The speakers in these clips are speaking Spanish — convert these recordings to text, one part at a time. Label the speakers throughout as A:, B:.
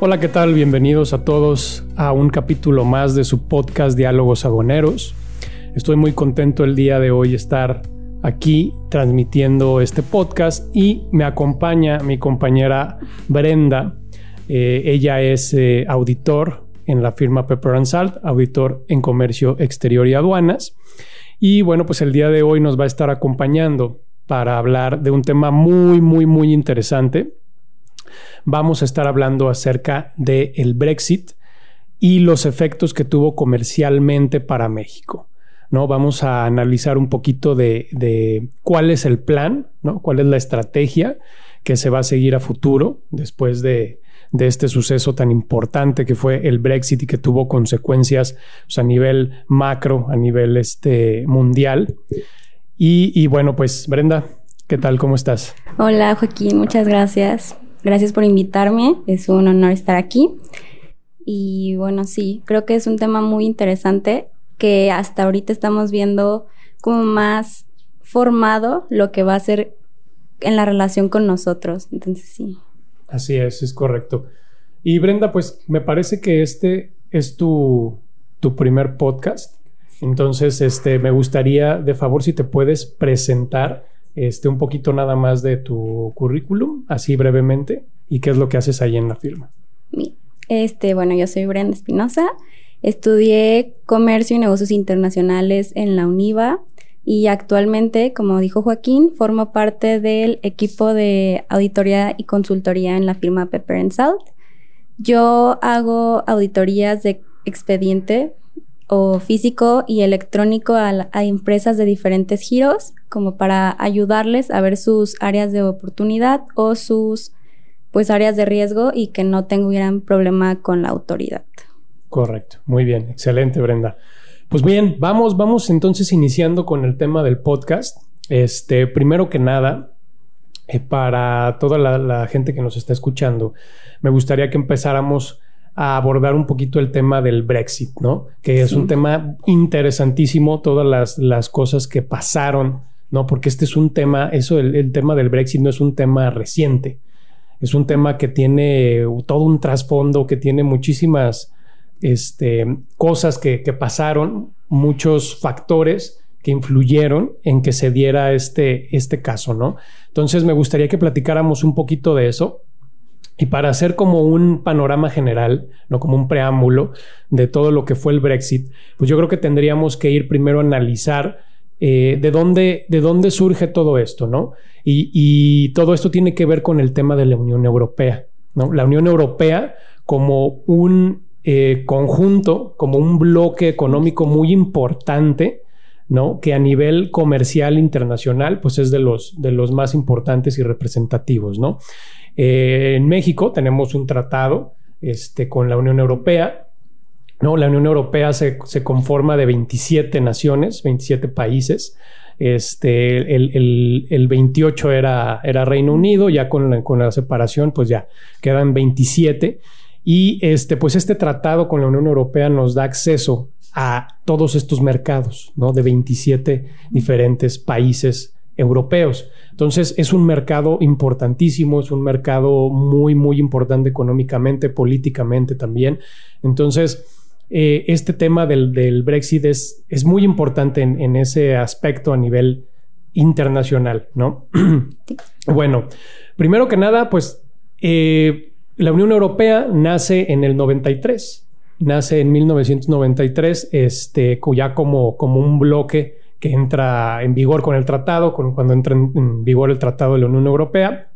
A: Hola, ¿qué tal? Bienvenidos a todos a un capítulo más de su podcast Diálogos Agoneros. Estoy muy contento el día de hoy estar aquí transmitiendo este podcast y me acompaña mi compañera Brenda. Eh, ella es eh, auditor en la firma Pepper Salt, auditor en comercio exterior y aduanas. Y bueno, pues el día de hoy nos va a estar acompañando para hablar de un tema muy, muy, muy interesante vamos a estar hablando acerca del el Brexit y los efectos que tuvo comercialmente para México. ¿no? Vamos a analizar un poquito de, cuál es el plan, ¿no? cuál es la estrategia que se va a seguir a futuro después de, este suceso tan importante que fue el Brexit y que tuvo consecuencias pues, a nivel macro, a nivel este, mundial. Y, y bueno, pues Brenda, ¿qué tal? ¿Cómo estás?
B: Hola Joaquín, muchas gracias. Gracias por invitarme, es un honor estar aquí. Y bueno, sí, creo que es un tema muy interesante que hasta ahorita estamos viendo como más formado lo que va a ser en la relación con nosotros. Entonces, sí.
A: Así es, es correcto. Y Brenda, pues me parece que este es tu, tu primer podcast. Entonces, este, me gustaría, de favor, si te puedes presentar este, un poquito nada más de tu currículum, así brevemente, y qué es lo que haces ahí en la firma.
B: Este, bueno, yo soy Brenda Espinosa, estudié comercio y negocios internacionales en la UNIVA y actualmente, como dijo Joaquín, formo parte del equipo de auditoría y consultoría en la firma Pepper Salt. Yo hago auditorías de expediente o físico y electrónico a, empresas de diferentes giros, como para ayudarles a ver sus áreas de oportunidad o sus pues áreas de riesgo y que no tuvieran problema con la autoridad.
A: Correcto, muy bien, excelente Brenda. Pues bien, vamos, vamos entonces iniciando con el tema del podcast. Este, primero que nada, eh, para toda la gente que nos está escuchando, me gustaría que empezáramos a abordar un poquito el tema del Brexit, ¿no? Que es un tema interesantísimo, todas las, cosas que pasaron, ¿no? Porque este es un tema, eso, el, tema del Brexit no es un tema reciente, es un tema que tiene todo un trasfondo, que tiene muchísimas este, cosas que, que pasaron, muchos factores que influyeron en que se diera este, este caso, ¿no? Entonces me gustaría que platicáramos un poquito de eso y para hacer como un panorama general, no como un preámbulo de todo lo que fue el Brexit, pues yo creo que tendríamos que ir primero a analizar eh, de, dónde, de dónde surge todo esto, ¿no? Y, todo esto tiene que ver con el tema de la Unión Europea, ¿no? La Unión Europea como un eh, conjunto, como un bloque económico muy importante, ¿no? Que a nivel comercial internacional, pues es de los, de los más importantes y representativos, ¿no? Eh, en México tenemos un tratado este, con la Unión Europea. ¿No? La Unión Europea se, conforma de 27 naciones, 27 países. Este, el, 28 era, era, Reino Unido, ya con la, con la, separación, pues ya quedan 27. Y este, pues este tratado con la Unión Europea nos da acceso a todos estos mercados, ¿no? De 27 diferentes países europeos. Entonces es un mercado importantísimo, es un mercado muy, muy importante económicamente, políticamente también. Entonces, eh, este tema del, Brexit es, es, muy importante en, ese aspecto a nivel internacional, ¿no? bueno, primero que nada, pues eh, la Unión Europea nace en el 93, nace en 1993, este, ya como, como un bloque que entra en vigor con el tratado, cuando entra en vigor el tratado de la Unión Europea,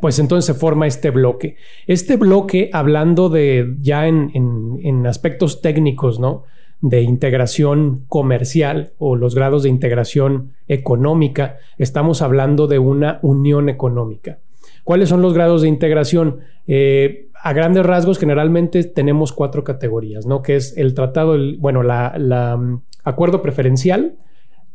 A: pues entonces se forma este bloque. Este bloque, hablando de ya en, aspectos técnicos, ¿no? de integración comercial o los grados de integración económica, estamos hablando de una unión económica. ¿Cuáles son los grados de integración? Eh, a grandes rasgos, generalmente tenemos cuatro categorías, ¿no? Que es el tratado, bueno, la, acuerdo preferencial,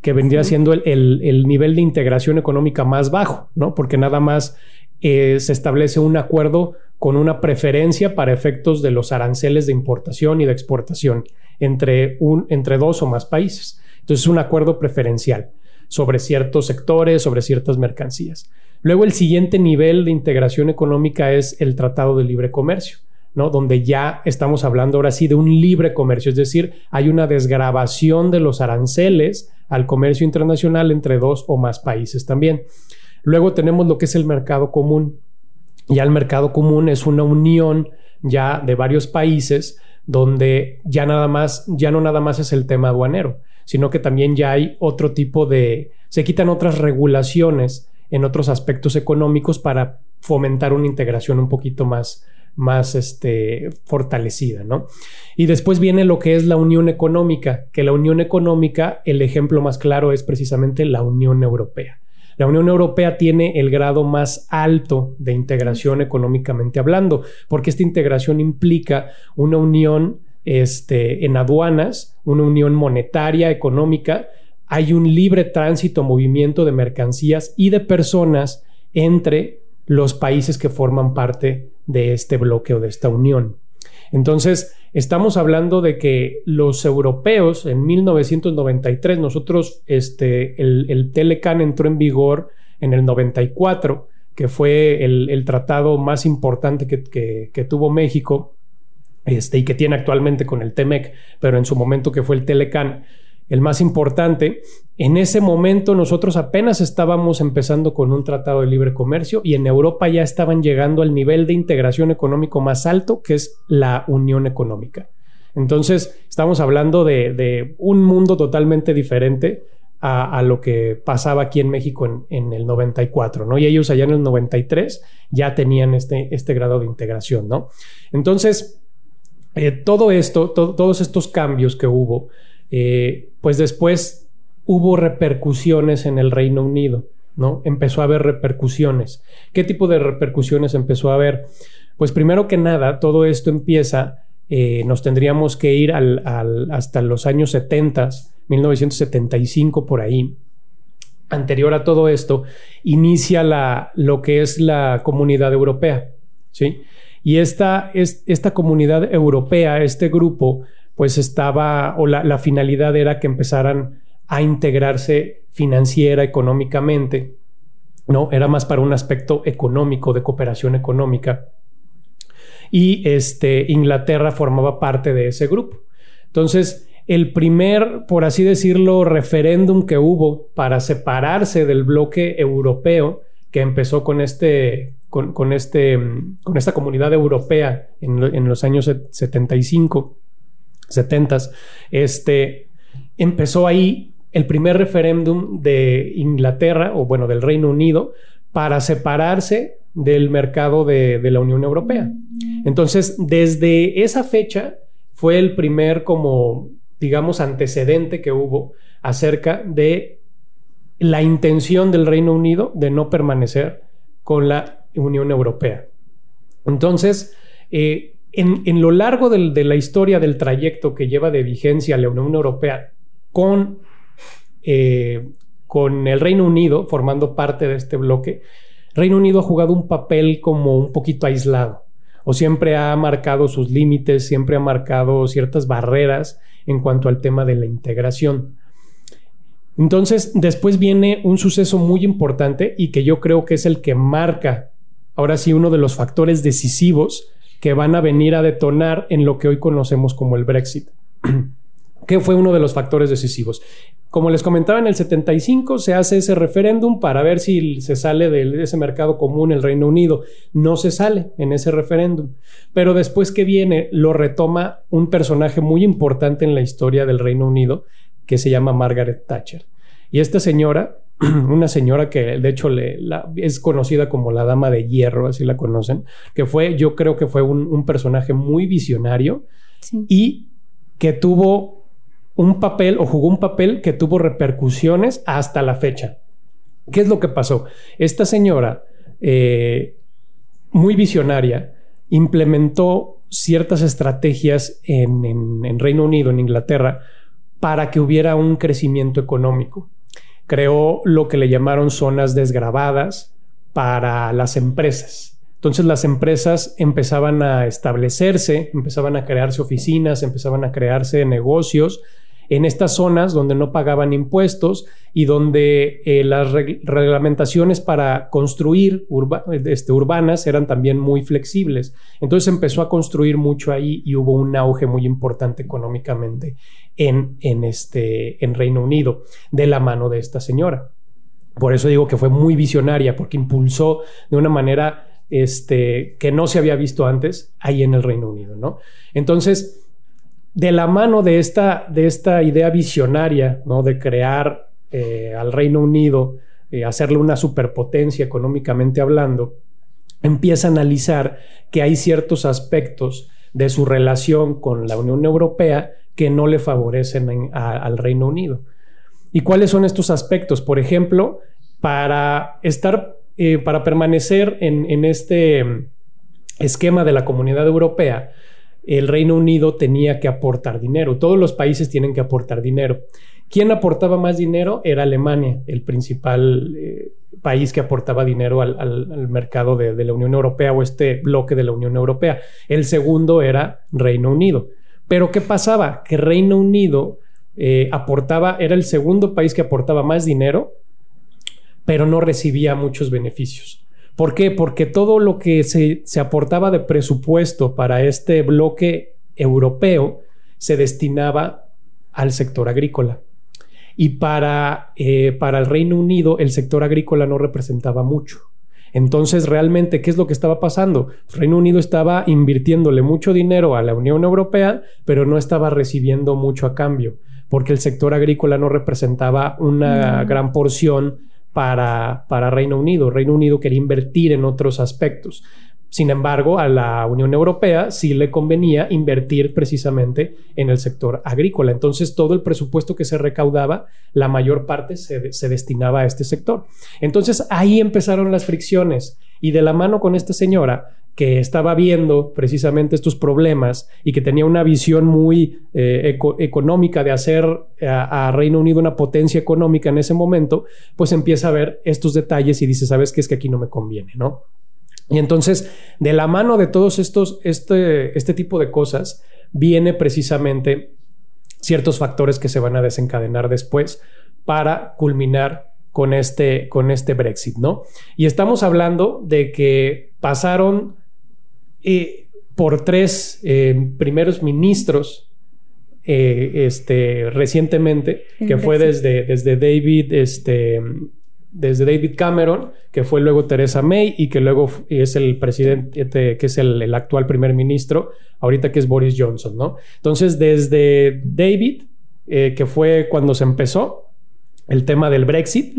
A: que vendría siendo el, nivel de integración económica más bajo, ¿no? Porque nada más eh, se establece un acuerdo con una preferencia para efectos de los aranceles de importación y de exportación entre, un, entre dos o más países. Entonces es un acuerdo preferencial. sobre ciertos sectores, sobre ciertas mercancías. Luego el siguiente nivel de integración económica es el Tratado de Libre Comercio. ¿no? Donde ya estamos hablando ahora sí de un libre comercio, es decir, hay una desgrabación de los aranceles al comercio internacional entre dos o más países también. Luego tenemos lo que es el mercado común. Ya el mercado común es una unión ya de varios países donde ya nada más, ya no nada más es el tema aduanero, sino que también ya hay otro tipo de, se quitan otras regulaciones en otros aspectos económicos para fomentar una integración un poquito más, más este, fortalecida, ¿no? Y después viene lo que es la unión económica, que la unión económica, el ejemplo más claro es precisamente la Unión Europea. La Unión Europea tiene el grado más alto de integración económicamente hablando, porque esta integración implica una unión este, en aduanas, una unión monetaria, económica, hay un libre tránsito, movimiento de mercancías y de personas entre los países que forman parte de este bloque o de esta unión. Entonces, estamos hablando de que los europeos en 1993, nosotros, este, el, el Telecan entró en vigor en el 94, que fue el, tratado más importante que, tuvo México este, y que tiene actualmente con el TEMEC, pero en su momento que fue el Telecan el más importante. En ese momento nosotros apenas estábamos empezando con un tratado de libre comercio y en Europa ya estaban llegando al nivel de integración económico más alto, que es la Unión Económica. Entonces, estamos hablando de, un mundo totalmente diferente a, lo que pasaba aquí en México en, el 94, ¿no? Y ellos allá en el 93 ya tenían este, este grado de integración, ¿no? Entonces, eh, todo esto, todos estos cambios que hubo, eh, pues después hubo repercusiones en el Reino Unido, ¿no? Empezó a haber repercusiones. ¿Qué tipo de repercusiones empezó a haber? Pues primero que nada, todo esto empieza, eh, nos tendríamos que ir hasta los años 70, 1975 por ahí. Anterior a todo esto, inicia la, lo que es la comunidad europea, ¿sí? Y esta, es, esta comunidad europea, este grupo, pues estaba, o la, finalidad era que empezaran a integrarse financiera, económicamente, ¿no? Era más para un aspecto económico, de cooperación económica. Y este, Inglaterra formaba parte de ese grupo. Entonces, el primer, por así decirlo, referéndum que hubo para separarse del bloque europeo, que empezó con este, con, este, con esta comunidad europea en, en los años 75, 70 este, empezó ahí el primer referéndum de Inglaterra, o bueno, del Reino Unido, para separarse del mercado de, la Unión Europea. Entonces, desde esa fecha fue el primer como, digamos, antecedente que hubo acerca de la intención del Reino Unido de no permanecer con la Unión Europea. Entonces, eh, en, lo largo de la historia del trayecto que lleva de vigencia la Unión Europea con, eh, con el Reino Unido formando parte de este bloque, Reino Unido ha jugado un papel como un poquito aislado o siempre ha marcado sus límites, siempre ha marcado ciertas barreras en cuanto al tema de la integración. Entonces, después viene un suceso muy importante y que yo creo que es el que marca, ahora sí, uno de los factores decisivos que van a venir a detonar en lo que hoy conocemos como el Brexit, que fue uno de los factores decisivos. Como les comentaba, en el 75 se hace ese referéndum para ver si se sale de ese mercado común el Reino Unido. No se sale en ese referéndum. Pero después que viene, lo retoma un personaje muy importante en la historia del Reino Unido que se llama Margaret Thatcher. Y esta señora una señora que de hecho le, es conocida como la Dama de Hierro, así la conocen, que fue, yo creo que fue un, personaje muy visionario y que tuvo un papel o jugó un papel que tuvo repercusiones hasta la fecha. ¿Qué es lo que pasó? Esta señora, eh, muy visionaria, implementó ciertas estrategias en, en Reino Unido, en Inglaterra, para que hubiera un crecimiento económico creó lo que le llamaron zonas desgravadas para las empresas. Entonces las empresas empezaban a establecerse, empezaban a crearse oficinas, empezaban a crearse negocios en estas zonas donde no pagaban impuestos y donde eh, las reglamentaciones para construir este, urbanas eran también muy flexibles. Entonces empezó a construir mucho ahí y hubo un auge muy importante económicamente en, en, este, en Reino Unido de la mano de esta señora. Por eso digo que fue muy visionaria, porque impulsó de una manera este, que no se había visto antes ahí en el Reino Unido, ¿no? Entonces, de la mano de esta, de esta idea visionaria, ¿no? De crear eh, al Reino Unido, eh, hacerle una superpotencia económicamente hablando, empieza a analizar que hay ciertos aspectos de su relación con la Unión Europea que no le favorecen al Reino Unido. ¿Y cuáles son estos aspectos? Por ejemplo, para estar eh, para permanecer en, este esquema de la comunidad europea, el Reino Unido tenía que aportar dinero. Todos los países tienen que aportar dinero. ¿Quién aportaba más dinero? Era Alemania, el principal eh, país que aportaba dinero al, mercado de, la Unión Europea o este bloque de la Unión Europea. El segundo era Reino Unido. Pero ¿qué pasaba? Que Reino Unido eh, aportaba, era el segundo país que aportaba más dinero pero no recibía muchos beneficios. ¿Por qué? Porque todo lo que se, aportaba de presupuesto para este bloque europeo se destinaba al sector agrícola. Y para, eh, para el Reino Unido el sector agrícola no representaba mucho. Entonces, realmente, ¿qué es lo que estaba pasando? Reino Unido estaba invirtiéndole mucho dinero a la Unión Europea, pero no estaba recibiendo mucho a cambio, porque el sector agrícola no representaba una gran porción para, para Reino Unido. Reino Unido quería invertir en otros aspectos. Sin embargo, a la Unión Europea sí le convenía invertir precisamente en el sector agrícola. Entonces, todo el presupuesto que se recaudaba, la mayor parte se, destinaba a este sector. Entonces, ahí empezaron las fricciones. Y de la mano con esta señora, que estaba viendo precisamente estos problemas y que tenía una visión muy eh, económica de hacer a, Reino Unido una potencia económica en ese momento, pues empieza a ver estos detalles y dice, ¿sabes qué? Es que aquí no me conviene, ¿no? Y entonces, de la mano de todos estos, este, este tipo de cosas, viene precisamente ciertos factores que se van a desencadenar después para culminar con este, con este Brexit, ¿no? Y estamos hablando de que pasaron por tres eh, primeros ministros eh, este, recientemente, que fue desde, desde David, este, desde David Cameron, que fue luego Theresa May y que luego es el presidente, que es el, actual primer ministro, ahorita que es Boris Johnson, ¿no? Entonces, desde David, eh, que fue cuando se empezó, el tema del Brexit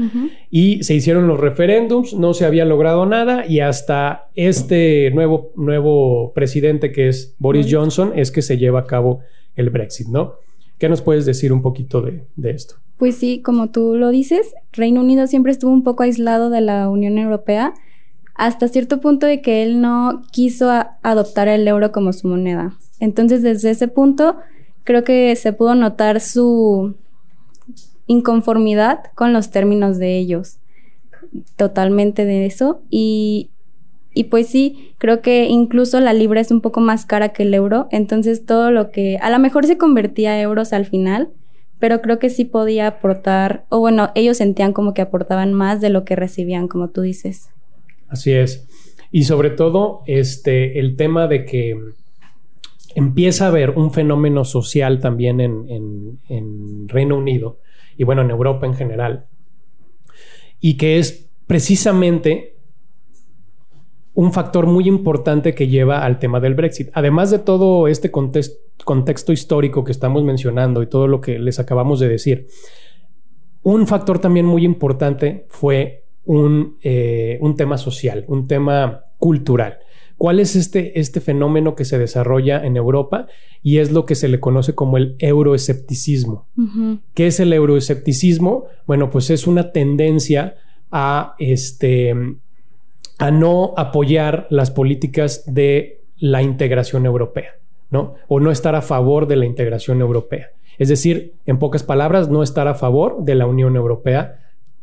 A: y se hicieron los referéndums, no se había logrado nada y hasta este nuevo, nuevo presidente que es Boris Johnson es que se lleva a cabo el Brexit, ¿no? ¿Qué nos puedes decir un poquito de, esto?
B: Pues sí, como tú lo dices, Reino Unido siempre estuvo un poco aislado de la Unión Europea hasta cierto punto de que él no quiso adoptar el euro como su moneda. Entonces, desde ese punto, creo que se pudo notar su inconformidad con los términos de ellos. Totalmente de eso. Y, y pues sí, creo que incluso la libra es un poco más cara que el euro. Entonces todo lo que a lo mejor se convertía a euros al final, pero creo que sí podía aportar, o bueno, ellos sentían como que aportaban más de lo que recibían, como tú dices.
A: Así es. Y sobre todo, este, el tema de que empieza a haber un fenómeno social también en, en Reino Unido, y bueno, en Europa en general. Y que es precisamente un factor muy importante que lleva al tema del Brexit. Además de todo este contexto, histórico que estamos mencionando y todo lo que les acabamos de decir, un factor también muy importante fue un, eh, un tema social, un tema cultural. ¿Cuál es este, este fenómeno que se desarrolla en Europa? Y es lo que se le conoce como el euroescepticismo. ¿Qué es el euroescepticismo? Bueno, pues es una tendencia a, este, a no apoyar las políticas de la integración europea, ¿no? O no estar a favor de la integración europea. Es decir, en pocas palabras, no estar a favor de la Unión Europea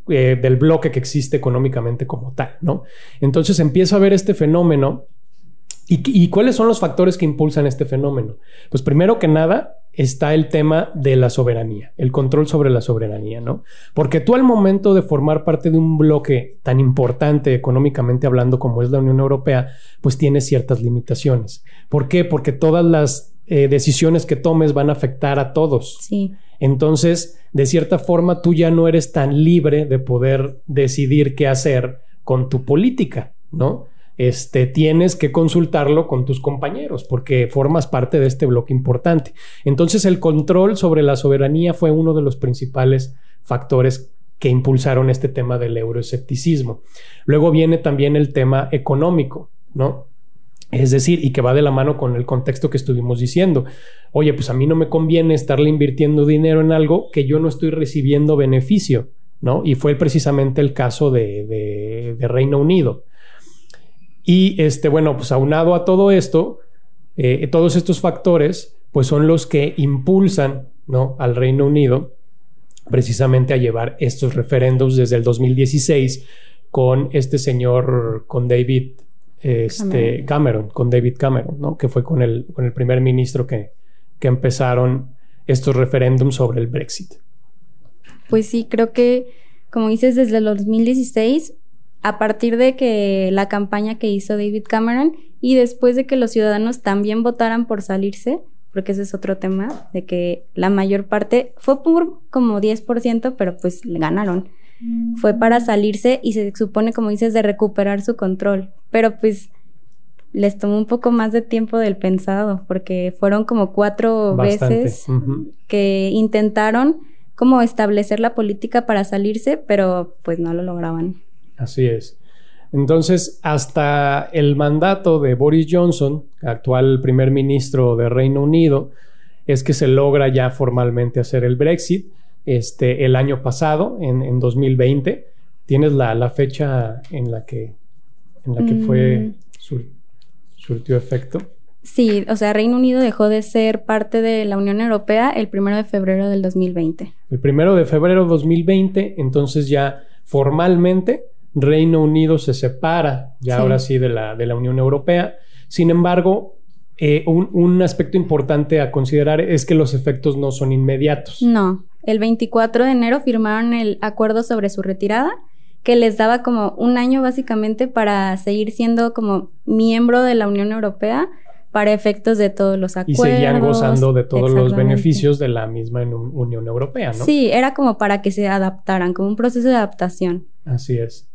A: eh, del bloque que existe económicamente como tal, ¿no? Entonces empieza a ver este fenómeno ¿Y, cuáles son los factores que impulsan este fenómeno? Pues primero que nada, está el tema de la soberanía, el control sobre la soberanía, ¿no? Porque tú al momento de formar parte de un bloque tan importante económicamente hablando como es la Unión Europea, pues tienes ciertas limitaciones. ¿Por qué? Porque todas las eh, decisiones que tomes van a afectar a todos.
B: Sí.
A: Entonces, de cierta forma, tú ya no eres tan libre de poder decidir qué hacer con tu política, ¿no? Este, tienes que consultarlo con tus compañeros porque formas parte de este bloque importante. Entonces el control sobre la soberanía fue uno de los principales factores que impulsaron este tema del euroescepticismo. Luego viene también el tema económico, ¿no? Es decir, y que va de la mano con el contexto que estuvimos diciendo. Oye, pues a mí no me conviene estarle invirtiendo dinero en algo que yo no estoy recibiendo beneficio, ¿no? Y fue precisamente el caso de, de Reino Unido. Y este, bueno, pues aunado a todo esto, eh, todos estos factores, pues son los que impulsan ¿no? al Reino Unido precisamente a llevar estos referéndums desde el 2016 con este señor, con David este, Cameron. con David Cameron, ¿no? que fue con el, con el primer ministro que, que empezaron estos referéndums sobre el Brexit.
B: Pues sí, creo que, como dices, desde el 2016 a partir de que la campaña que hizo David Cameron y después de que los ciudadanos también votaran por salirse, porque ese es otro tema, de que la mayor parte fue por como 10%, pero pues ganaron. Fue para salirse y se supone, como dices, de recuperar su control. Pero pues les tomó un poco más de tiempo del pensado, porque fueron como cuatro veces que intentaron como establecer la política para salirse, pero pues no lo lograban.
A: Así es. Entonces, hasta el mandato de Boris Johnson, actual primer ministro de Reino Unido, es que se logra ya formalmente hacer el Brexit. Este, el año pasado, en, 2020, ¿tienes la, fecha en la que, en la que fue mm. surtió efecto?
B: Sí, o sea, Reino Unido dejó de ser parte de la Unión Europea el primero de febrero del 2020.
A: El primero de febrero de 2020, entonces ya formalmente Reino Unido se separa ya ahora sí de la, de la Unión Europea. Sin embargo, eh, un, aspecto importante a considerar es que los efectos no son inmediatos.
B: No, el 24 de enero firmaron el acuerdo sobre su retirada, que les daba como un año básicamente para seguir siendo como miembro de la Unión Europea para efectos de todos los acuerdos.
A: Y seguían gozando de todos los beneficios de la misma Unión Europea, ¿no?
B: Sí, era como para que se adaptaran, como un proceso de adaptación.
A: Así es.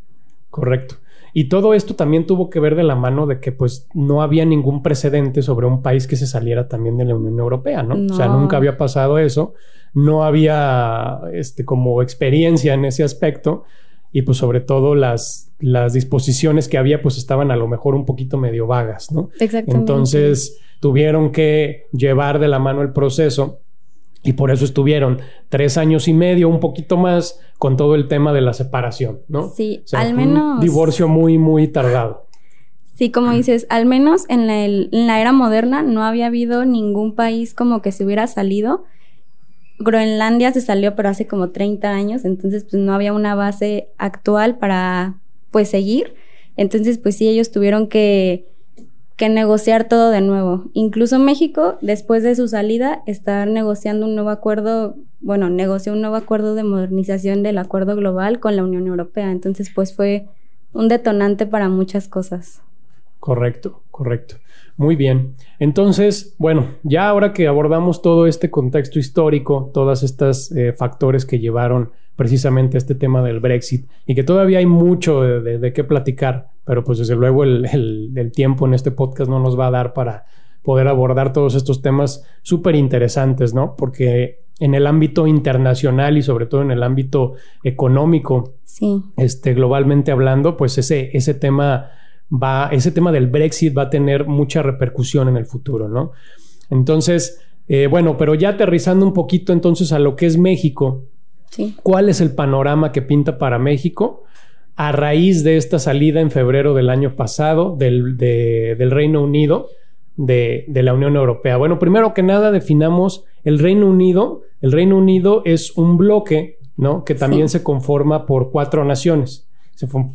A: Correcto. Y todo esto también tuvo que ver de la mano de que pues no había ningún precedente sobre un país que se saliera también de la Unión Europea, ¿no? O sea, nunca había pasado eso, no había este como experiencia en ese aspecto y pues sobre todo las, las disposiciones que había pues estaban a lo mejor un poquito medio vagas, ¿no?
B: Exactamente.
A: Entonces tuvieron que llevar de la mano el proceso y por eso estuvieron tres años y medio, un poquito más, con todo el tema de la separación, ¿no?
B: Sí, al menos.
A: Un divorcio muy, muy tardado.
B: Sí, como dices, al menos en la, en la, era moderna no había habido ningún país como que se hubiera salido. Groenlandia se salió, pero hace como 30 años, entonces pues no había una base actual para pues seguir. Entonces pues sí, ellos tuvieron que que negociar todo de nuevo. Incluso México, después de su salida, está negociando un nuevo acuerdo, bueno, negoció un nuevo acuerdo de modernización del acuerdo global con la Unión Europea. Entonces, pues fue un detonante para muchas cosas.
A: Correcto, correcto. Muy bien. Entonces, bueno, ya ahora que abordamos todo este contexto histórico, todos estos eh, factores que llevaron precisamente a este tema del Brexit y que todavía hay mucho de, qué platicar, pero pues desde luego el, tiempo en este podcast no nos va a dar para poder abordar todos estos temas súper interesantes, ¿no? Porque en el ámbito internacional y sobre todo en el ámbito económico,
B: sí.
A: este, globalmente hablando, pues ese, ese tema va, ese tema del Brexit va a tener mucha repercusión en el futuro, ¿no? Entonces, eh, bueno, pero ya aterrizando un poquito entonces a lo que es México, ¿cuál es el panorama que pinta para México? A raíz de esta salida en febrero del año pasado del, del Reino Unido de, de, la Unión Europea. Bueno, primero que nada definamos el Reino Unido. El Reino Unido es un bloque, ¿no? Que también se conforma por cuatro naciones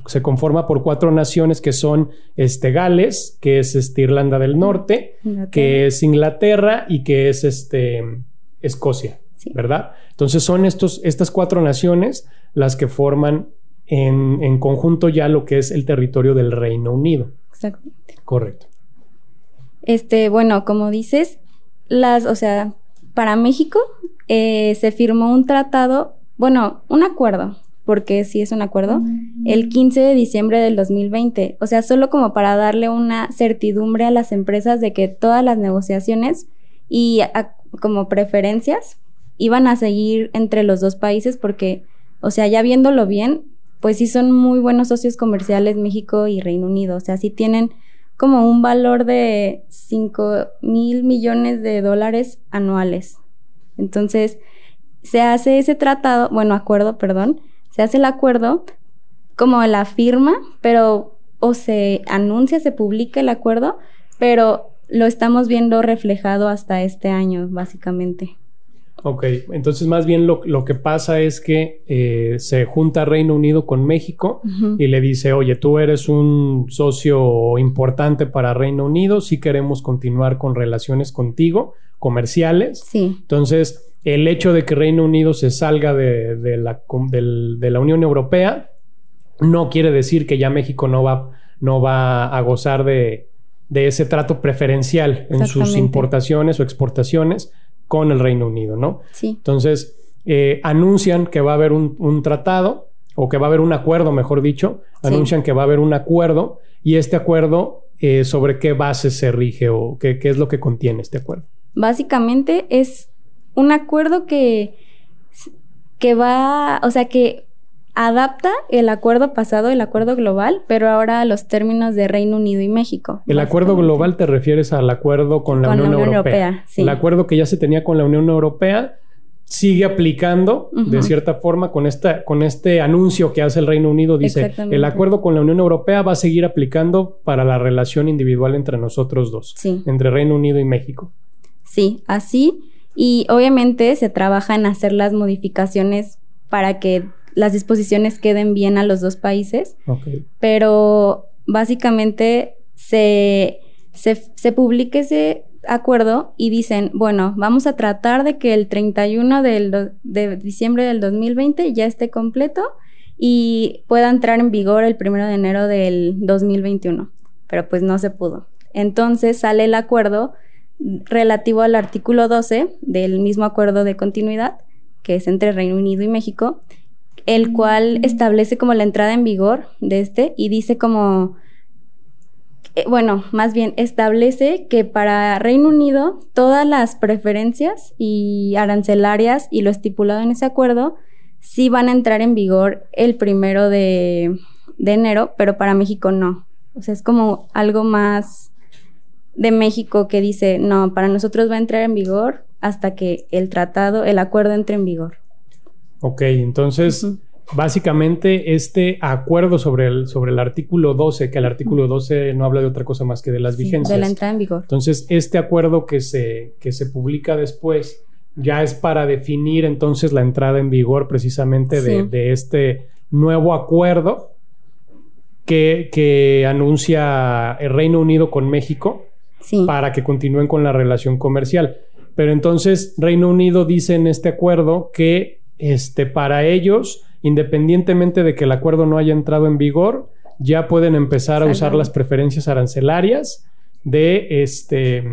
A: se, conforma por cuatro naciones que son este, Gales, que es este, Irlanda del Norte, que es Inglaterra y que es este, Escocia, ¿verdad? Entonces son estos, estas cuatro naciones las que forman en, en, conjunto ya lo que es el territorio del Reino Unido.
B: Exactamente.
A: Correcto.
B: Este, bueno, como dices, las, o sea, para México eh, se firmó un tratado, bueno, un acuerdo, porque sí es un acuerdo, el 15 de diciembre del 2020. O sea, solo como para darle una certidumbre a las empresas de que todas las negociaciones y como preferencias iban a seguir entre los dos países porque, o sea, ya viéndolo bien, pues sí son muy buenos socios comerciales México y Reino Unido. O sea, sí tienen como un valor de 5 mil millones de dólares anuales. Entonces, se hace ese tratado, bueno, acuerdo, perdón, se hace el acuerdo como la firma, pero o se anuncia, se publica el acuerdo, pero lo estamos viendo reflejado hasta este año, básicamente.
A: Ok, entonces más bien lo, que pasa es que eh, se junta Reino Unido con México y le dice, oye, tú eres un socio importante para Reino Unido, si queremos continuar con relaciones contigo, comerciales.
B: Sí.
A: Entonces, el hecho de que Reino Unido se salga de, la, de la, Unión Europea no quiere decir que ya México no va, no va a gozar de, ese trato preferencial en sus importaciones o exportaciones con el Reino Unido, ¿no?
B: Sí.
A: Entonces, eh, anuncian que va a haber un, tratado o que va a haber un acuerdo, mejor dicho, anuncian que va a haber un acuerdo y este acuerdo eh, sobre qué base se rige o qué, qué es lo que contiene este acuerdo.
B: Básicamente es un acuerdo que, que va, o sea, que adapta el acuerdo pasado, el acuerdo global, pero ahora a los términos de Reino Unido y México.
A: El acuerdo global te refieres al acuerdo con la Unión, Europea. El acuerdo que ya se tenía con la Unión Europea sigue aplicando de cierta forma con esta con este anuncio que hace el Reino Unido dice el acuerdo con la Unión Europea va a seguir aplicando para la relación individual entre nosotros dos, entre Reino Unido y México.
B: Sí, así y obviamente se trabaja en hacer las modificaciones para que las disposiciones queden bien a los dos países. Pero básicamente se, se, publica ese acuerdo y dicen, bueno, vamos a tratar de que el 31 de diciembre del 2020 ya esté completo y pueda entrar en vigor el 1 de enero del 2021. Pero pues no se pudo. Entonces sale el acuerdo relativo al artículo 12 del mismo acuerdo de continuidad, que es entre Reino Unido y México, el cual establece como la entrada en vigor de este y dice como, eh, bueno, más bien establece que para Reino Unido todas las preferencias y arancelarias y lo estipulado en ese acuerdo sí van a entrar en vigor el primero de, de enero, pero para México no. O sea, es como algo más de México que dice, no, para nosotros va a entrar en vigor hasta que el tratado, el acuerdo entre en vigor.
A: Ok, entonces, básicamente este acuerdo sobre el, sobre el artículo 12, que el artículo 12 no habla de otra cosa más que de las vigencias.
B: De la entrada en vigor.
A: Entonces, este acuerdo que se, que se publica después ya es para definir entonces la entrada en vigor precisamente de, de este nuevo acuerdo que, que anuncia el Reino Unido con México para que continúen con la relación comercial. Pero entonces Reino Unido dice en este acuerdo que este, para ellos, independientemente de que el acuerdo no haya entrado en vigor, ya pueden empezar a usar las preferencias arancelarias de este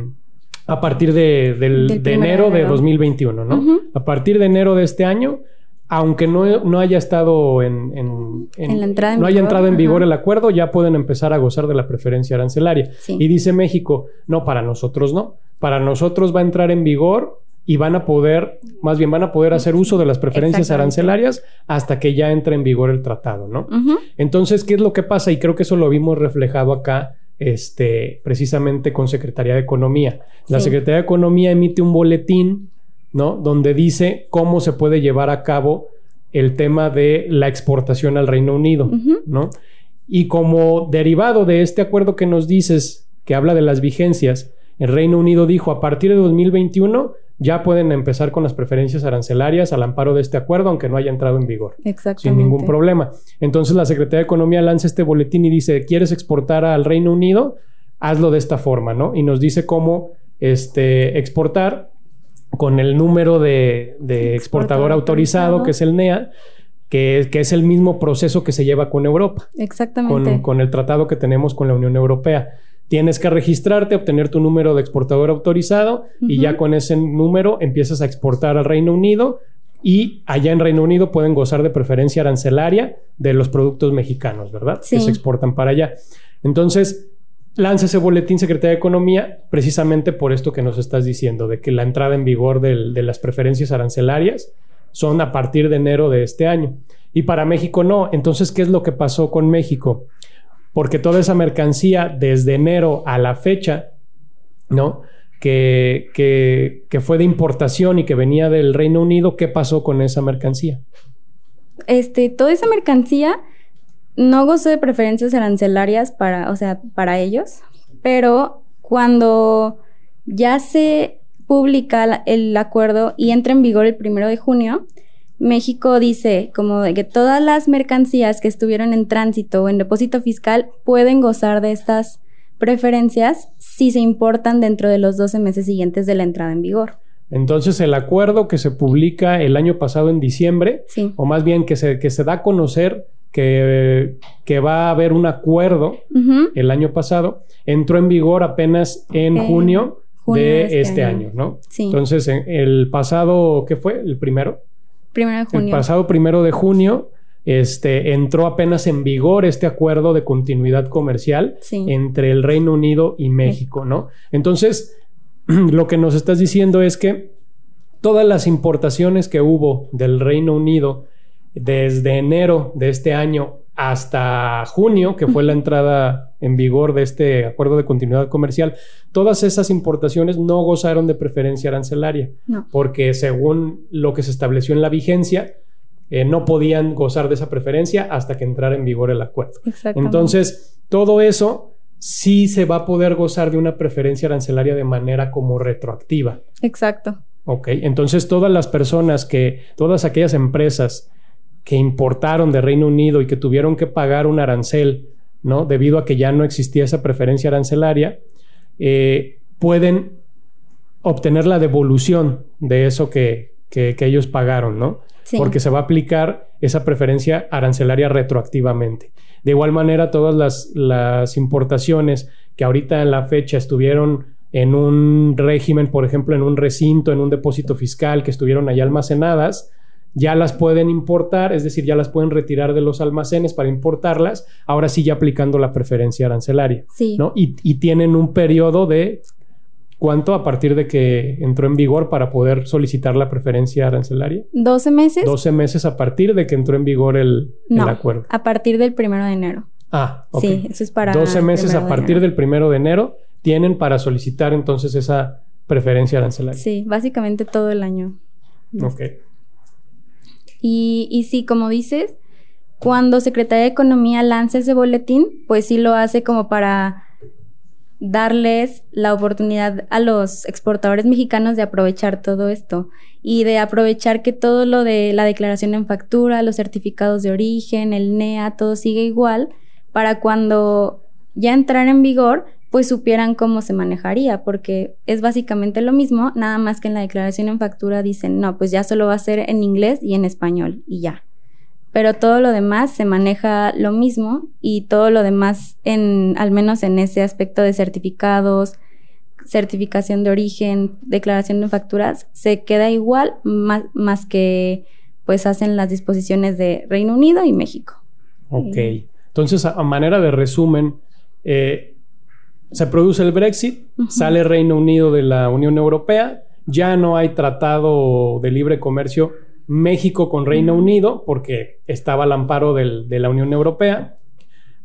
A: a partir de, enero de 2021, ¿no? A partir de enero de este año aunque no, haya estado en, no haya entrado en vigor el acuerdo, ya pueden empezar a gozar de la preferencia arancelaria. Y dice México, no, para nosotros no. Para nosotros va a entrar en vigor y van a poder, más bien van a poder hacer uso de las preferencias arancelarias hasta que ya entre en vigor el tratado, ¿no? Entonces, ¿qué es lo que pasa? Y creo que eso lo vimos reflejado acá, este, precisamente con Secretaría de Economía. La Secretaría de Economía emite un boletín ¿no? Donde dice cómo se puede llevar a cabo el tema de la exportación al Reino Unido, ¿no? Y como derivado de este acuerdo que nos dices, que habla de las vigencias, el Reino Unido dijo a partir de 2021 ya pueden empezar con las preferencias arancelarias al amparo de este acuerdo, aunque no haya entrado en vigor. Sin ningún problema. Entonces la Secretaría de Economía lanza este boletín y dice, ¿quieres exportar al Reino Unido? Hazlo de esta forma, ¿no? Y nos dice cómo este, exportar con el número de, exportador autorizado, que es el NEA, que, es el mismo proceso que se lleva con Europa.
B: Exactamente.
A: Con, el tratado que tenemos con la Unión Europea. Tienes que registrarte, obtener tu número de exportador autorizado y ya con ese número empiezas a exportar al Reino Unido y allá en Reino Unido pueden gozar de preferencia arancelaria de los productos mexicanos, ¿verdad?
B: Sí.
A: Que se exportan para allá. Entonces, lanza ese boletín Secretaría de Economía precisamente por esto que nos estás diciendo, de que la entrada en vigor de las preferencias arancelarias son a partir de enero de este año. Y para México no. Entonces, ¿qué es lo que pasó con México? Porque toda esa mercancía desde enero a la fecha, ¿no? Que, que, que fue de importación y que venía del Reino Unido, ¿qué pasó con esa mercancía?
B: Este, toda esa mercancía no gozó de preferencias arancelarias para, o sea, para ellos, pero cuando ya se publica el acuerdo y entra en vigor el primero de junio, México dice como de que todas las mercancías que estuvieron en tránsito o en depósito fiscal pueden gozar de estas preferencias si se importan dentro de los 12 meses siguientes de la entrada en vigor.
A: Entonces, el acuerdo que se publica el año pasado en diciembre, o más bien que se, que se da a conocer que, que va a haber un acuerdo el año pasado, entró en vigor apenas en junio, de este, este año. ¿no?
B: Sí.
A: Entonces, el pasado, ¿qué fue? ¿El primero?
B: Primero de junio.
A: El pasado primero de junio, este, entró apenas en vigor este acuerdo de continuidad comercial entre el Reino Unido y México, ¿no? Entonces, lo que nos estás diciendo es que todas las importaciones que hubo del Reino Unido desde enero de este año hasta junio, que fue la entrada en vigor de este acuerdo de continuidad comercial, todas esas importaciones no gozaron de preferencia arancelaria, porque según lo que se estableció en la vigencia, eh, no podían gozar de esa preferencia hasta que entrara en vigor el acuerdo. Entonces, todo eso sí se va a poder gozar de una preferencia arancelaria de manera como retroactiva.
B: Exacto.
A: Ok, entonces todas las personas que, todas aquellas empresas que importaron de Reino Unido y que tuvieron que pagar un arancel, ¿no? Debido a que ya no existía esa preferencia arancelaria, eh, pueden obtener la devolución de eso que, ellos pagaron, ¿no? Porque se va a aplicar esa preferencia arancelaria retroactivamente. De igual manera, todas las, las importaciones que ahorita en la fecha estuvieron en un régimen, por ejemplo, en un recinto, en un depósito fiscal, que estuvieron allá almacenadas, ya las pueden importar, es decir, ya las pueden retirar de los almacenes para importarlas, ahora sí ya aplicando la preferencia arancelaria.
B: Sí.
A: ¿no? Y, tienen un periodo de cuánto a partir de que entró en vigor para poder solicitar la preferencia arancelaria.
B: 12 meses.
A: 12 meses a partir de que entró en vigor el, acuerdo.
B: A partir del primero de enero.
A: Ah,
B: ok. Sí, eso es para.
A: 12 meses a partir del primero de enero tienen para solicitar entonces esa preferencia arancelaria.
B: Sí, básicamente todo el año.
A: Ok.
B: Y, sí, como dices, cuando Secretaría de Economía lanza ese boletín, pues sí lo hace como para darles la oportunidad a los exportadores mexicanos de aprovechar todo esto y de aprovechar que todo lo de la declaración en factura, los certificados de origen, el NEA, todo sigue igual para cuando ya entrar en vigor, pues supieran cómo se manejaría, porque es básicamente lo mismo, nada más que en la declaración en factura dicen, no, pues ya solo va a ser en inglés y en español y ya. Pero todo lo demás se maneja lo mismo y todo lo demás, en, al menos en ese aspecto de certificados, certificación de origen, declaración de facturas, se queda igual, más, más que pues hacen las disposiciones de Reino Unido y México.
A: Ok. Entonces, a manera de resumen, eh, se produce el Brexit, sale Reino Unido de la Unión Europea, ya no hay tratado de libre comercio México con Reino Unido porque estaba al amparo de la Unión Europea,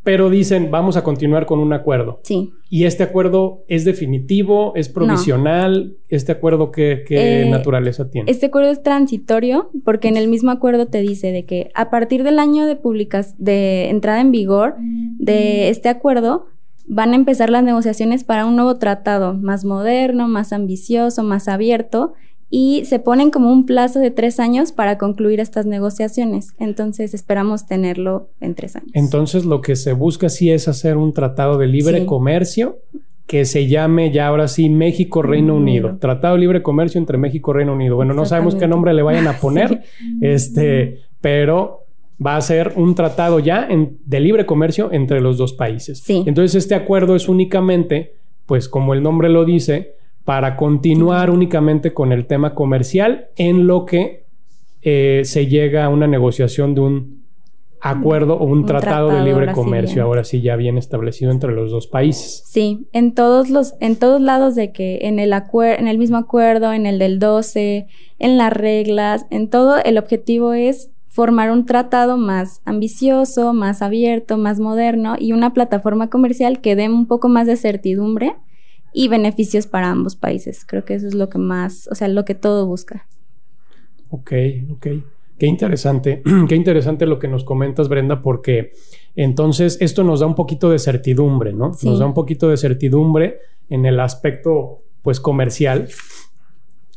A: pero dicen vamos a continuar con un acuerdo.
B: Sí.
A: ¿Y este acuerdo es definitivo, es provisional? ¿Este acuerdo qué, eh, naturaleza tiene?
B: Este acuerdo es transitorio porque en el mismo acuerdo te dice de que a partir del año de publicas de entrada en vigor de este acuerdo van a empezar las negociaciones para un nuevo tratado más moderno, más ambicioso, más abierto y se ponen como un plazo de tres años para concluir estas negociaciones. Entonces esperamos tenerlo en tres años.
A: Entonces lo que se busca sí es hacer un tratado de libre comercio que se llame ya ahora sí México Reino Unido, Tratado de Libre Comercio entre México y Reino Unido. Bueno, no sabemos qué nombre le vayan a poner, este, pero va a ser un tratado ya de libre comercio entre los dos países. Entonces este acuerdo es únicamente, pues como el nombre lo dice, para continuar únicamente con el tema comercial en lo que eh, se llega a una negociación de un acuerdo o un, tratado, de libre comercio, ahora sí ya bien establecido entre los dos países.
B: Sí, en todos los, en todos lados de que en el en el mismo acuerdo, en el del 12, en las reglas, en todo el objetivo es formar un tratado más ambicioso, más abierto, más moderno y una plataforma comercial que dé un poco más de certidumbre y beneficios para ambos países. Creo que eso es lo que más, o sea, lo que todo busca.
A: Ok, ok. Qué interesante, qué interesante lo que nos comentas, Brenda, porque entonces esto nos da un poquito de certidumbre, ¿no? Nos da un poquito de certidumbre en el aspecto, pues, comercial,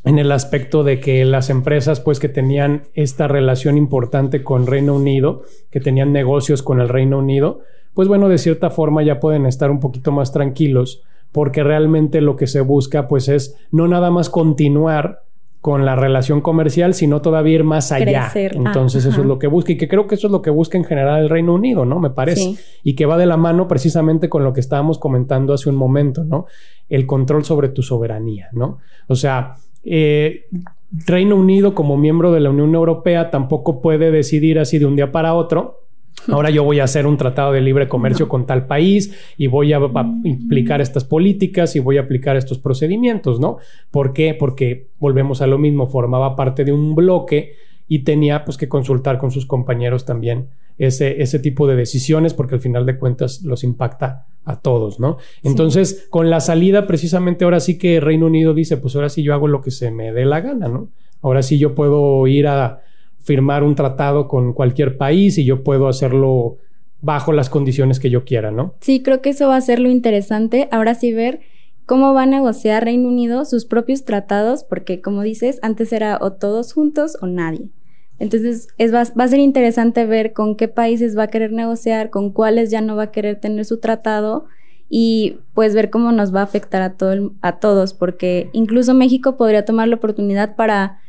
A: en el aspecto de que las empresas, pues, que tenían esta relación importante con Reino Unido, que tenían negocios con el Reino Unido, pues, bueno, de cierta forma ya pueden estar un poquito más tranquilos, porque realmente lo que se busca, pues, es no nada más continuar con la relación comercial, sino todavía ir más allá. Entonces, eso es lo que busca y que creo que eso es lo que busca en general el Reino Unido, ¿no? Me parece. Y que va de la mano precisamente con lo que estábamos comentando hace un momento, ¿no? El control sobre tu soberanía, ¿no? O sea, eh, Reino Unido como miembro de la Unión Europea tampoco puede decidir así de un día para otro Ahora yo voy a hacer un tratado de libre comercio con tal país y voy a, implicar estas políticas y voy a aplicar estos procedimientos, ¿no? ¿Por qué? Porque volvemos a lo mismo, formaba parte de un bloque y tenía pues que consultar con sus compañeros también ese, ese tipo de decisiones porque al final de cuentas los impacta a todos, ¿no? Entonces, con la salida precisamente ahora sí que Reino Unido dice, pues ahora sí yo hago lo que se me dé la gana, ¿no? Ahora sí yo puedo ir a firmar un tratado con cualquier país y yo puedo hacerlo bajo las condiciones que yo quiera, ¿no?
B: Sí, creo que eso va a ser lo interesante. Ahora sí ver cómo va a negociar Reino Unido sus propios tratados, porque como dices, antes era o todos juntos o nadie. Entonces es, va, a ser interesante ver con qué países va a querer negociar, con cuáles ya no va a querer tener su tratado y pues ver cómo nos va a afectar a, todo a todos, porque incluso México podría tomar la oportunidad para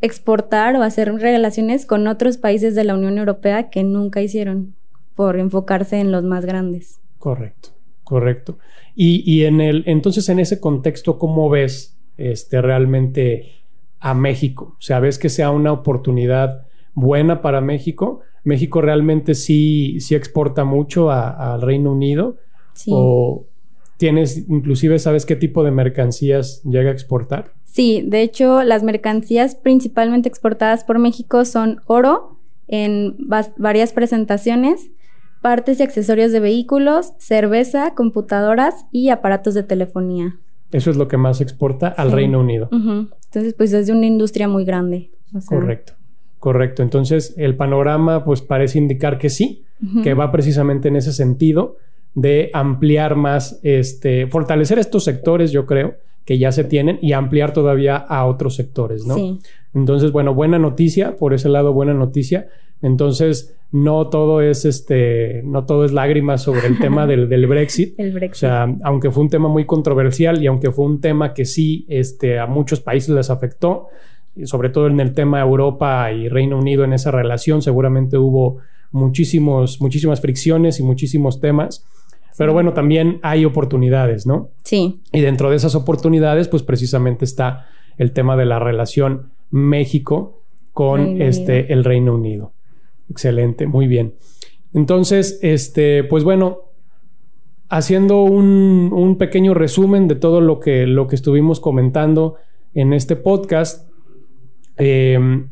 B: exportar o hacer relaciones con otros países de la Unión Europea que nunca hicieron por enfocarse en los más grandes.
A: Correcto, correcto. Y, en el, entonces en ese contexto, ¿cómo ves este, realmente a México? O sea, ¿ves que sea una oportunidad buena para México? ¿México realmente sí, sí exporta mucho al Reino Unido? Sí. ¿O tienes, inclusive, sabes qué tipo de mercancías llega a exportar?
B: Sí, de hecho, las mercancías principalmente exportadas por México son oro en varias presentaciones, partes y accesorios de vehículos, cerveza, computadoras y aparatos de telefonía.
A: Eso es lo que más exporta al Reino Unido.
B: Entonces, pues es de una industria muy grande.
A: Correcto, correcto. Entonces, el panorama pues parece indicar que sí, que va precisamente en ese sentido de ampliar más, este, fortalecer estos sectores, yo creo, que ya se tienen y ampliar todavía a otros sectores, ¿no? Sí. Entonces, bueno, buena noticia, por ese lado, buena noticia. Entonces, no todo es este, no todo es lágrimas sobre el tema del, del Brexit.
B: el Brexit.
A: O sea, aunque fue un tema muy controversial y aunque fue un tema que sí este, a muchos países les afectó, sobre todo en el tema Europa y Reino Unido en esa relación, seguramente hubo muchísimos, muchísimas fricciones y muchísimos temas. Pero bueno, también hay oportunidades, ¿no?
B: Sí.
A: Y dentro de esas oportunidades, pues precisamente está el tema de la relación México con este, el Reino Unido. Excelente, muy bien. Entonces, este, pues bueno, haciendo un, pequeño resumen de todo lo que, lo que estuvimos comentando en este podcast, em,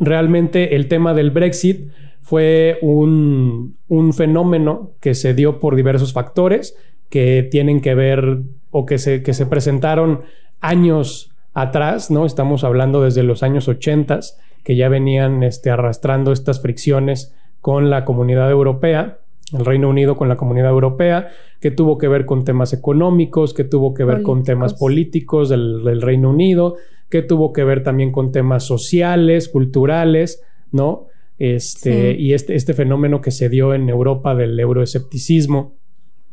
A: realmente el tema del Brexit fue un, fenómeno que se dio por diversos factores que tienen que ver o que se, que se presentaron años atrás, ¿no? Estamos hablando desde los años 80 que ya venían este, arrastrando estas fricciones con la comunidad europea, el Reino Unido con la comunidad europea, que tuvo que ver con temas económicos, que tuvo que ver con temas políticos del, del Reino Unido, que tuvo que ver también con temas sociales, culturales, ¿no? Este, Y este, este fenómeno que se dio en Europa del euroescepticismo,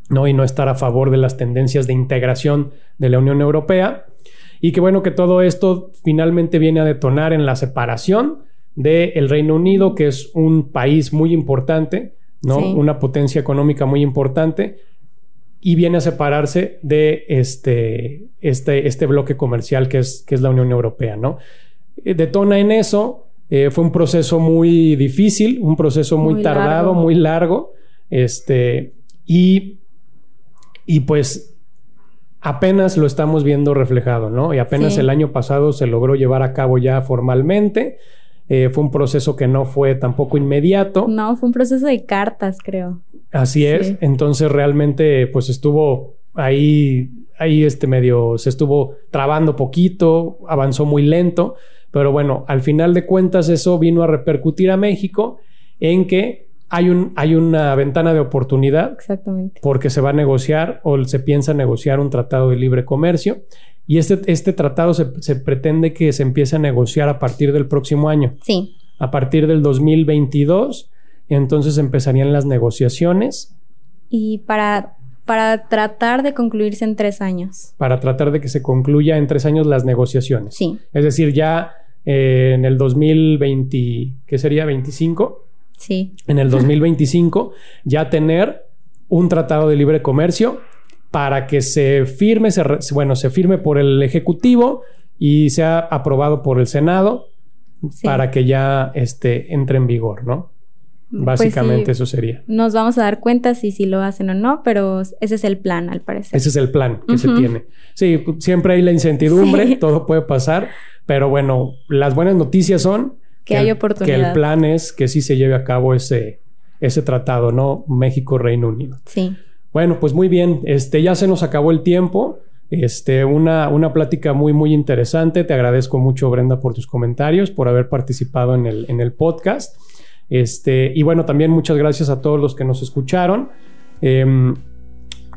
A: ¿no? Y no estar a favor de las tendencias de integración de la Unión Europea. Y que bueno que todo esto finalmente viene a detonar en la separación del Reino Unido, que es un país muy importante, ¿no? Una potencia económica muy importante, y viene a separarse de este, este, este bloque comercial que es, que es la Unión Europea, ¿no? Eh, detona en eso, eh, fue un proceso muy difícil, un proceso muy, tardado, muy largo, este, y, y pues apenas lo estamos viendo reflejado, ¿no? Y apenas el año pasado se logró llevar a cabo ya formalmente. Eh, fue un proceso que no fue tampoco inmediato.
B: No, fue un proceso de cartas, creo.
A: Así es. Entonces realmente, pues estuvo ahí, ahí este medio, se estuvo trabando poquito, avanzó muy lento, pero bueno, al final de cuentas eso vino a repercutir a México en que hay, un, hay una ventana de oportunidad.
B: Exactamente.
A: Porque se va a negociar o se piensa negociar un tratado de libre comercio. Y este, este tratado se, se, pretende que se empiece a negociar a partir del próximo año.
B: Sí.
A: A partir del 2022, entonces empezarían las negociaciones.
B: Y para, para tratar de concluirse en tres años.
A: Para tratar de que se concluya en tres años las negociaciones.
B: Sí.
A: Es decir, ya eh, en el 2020, ¿qué sería? 25
B: Sí.
A: En el 2025 ya tener un tratado de libre comercio para que se firme, se bueno, se firme por el Ejecutivo y sea aprobado por el Senado para que ya este, entre en vigor, ¿no? Pues Básicamente eso sería.
B: Nos vamos a dar cuenta si, si lo hacen o no, pero ese es el plan, al parecer.
A: Ese es el plan que se tiene. Sí, siempre hay la incertidumbre, todo puede pasar, pero bueno, las buenas noticias son
B: que, hay oportunidad.
A: Que el plan es que sí se lleve a cabo ese, ese tratado, ¿no? México-Reino Unido.
B: Sí.
A: Bueno, pues muy bien. Este, ya se nos acabó el tiempo. Este, una, una plática muy, muy interesante. Te agradezco mucho, Brenda, por tus comentarios, por haber participado en el, en el podcast. Este, y bueno, también muchas gracias a todos los que nos escucharon. Em,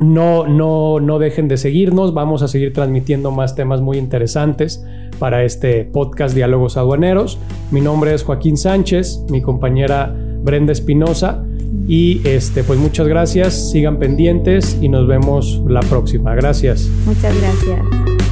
A: no, no, no dejen de seguirnos, vamos a seguir transmitiendo más temas muy interesantes para este podcast Diálogos Aduaneros. Mi nombre es Joaquín Sánchez, mi compañera Brenda Espinosa y este, pues muchas gracias, sigan pendientes y nos vemos la próxima. Gracias.
B: Muchas gracias.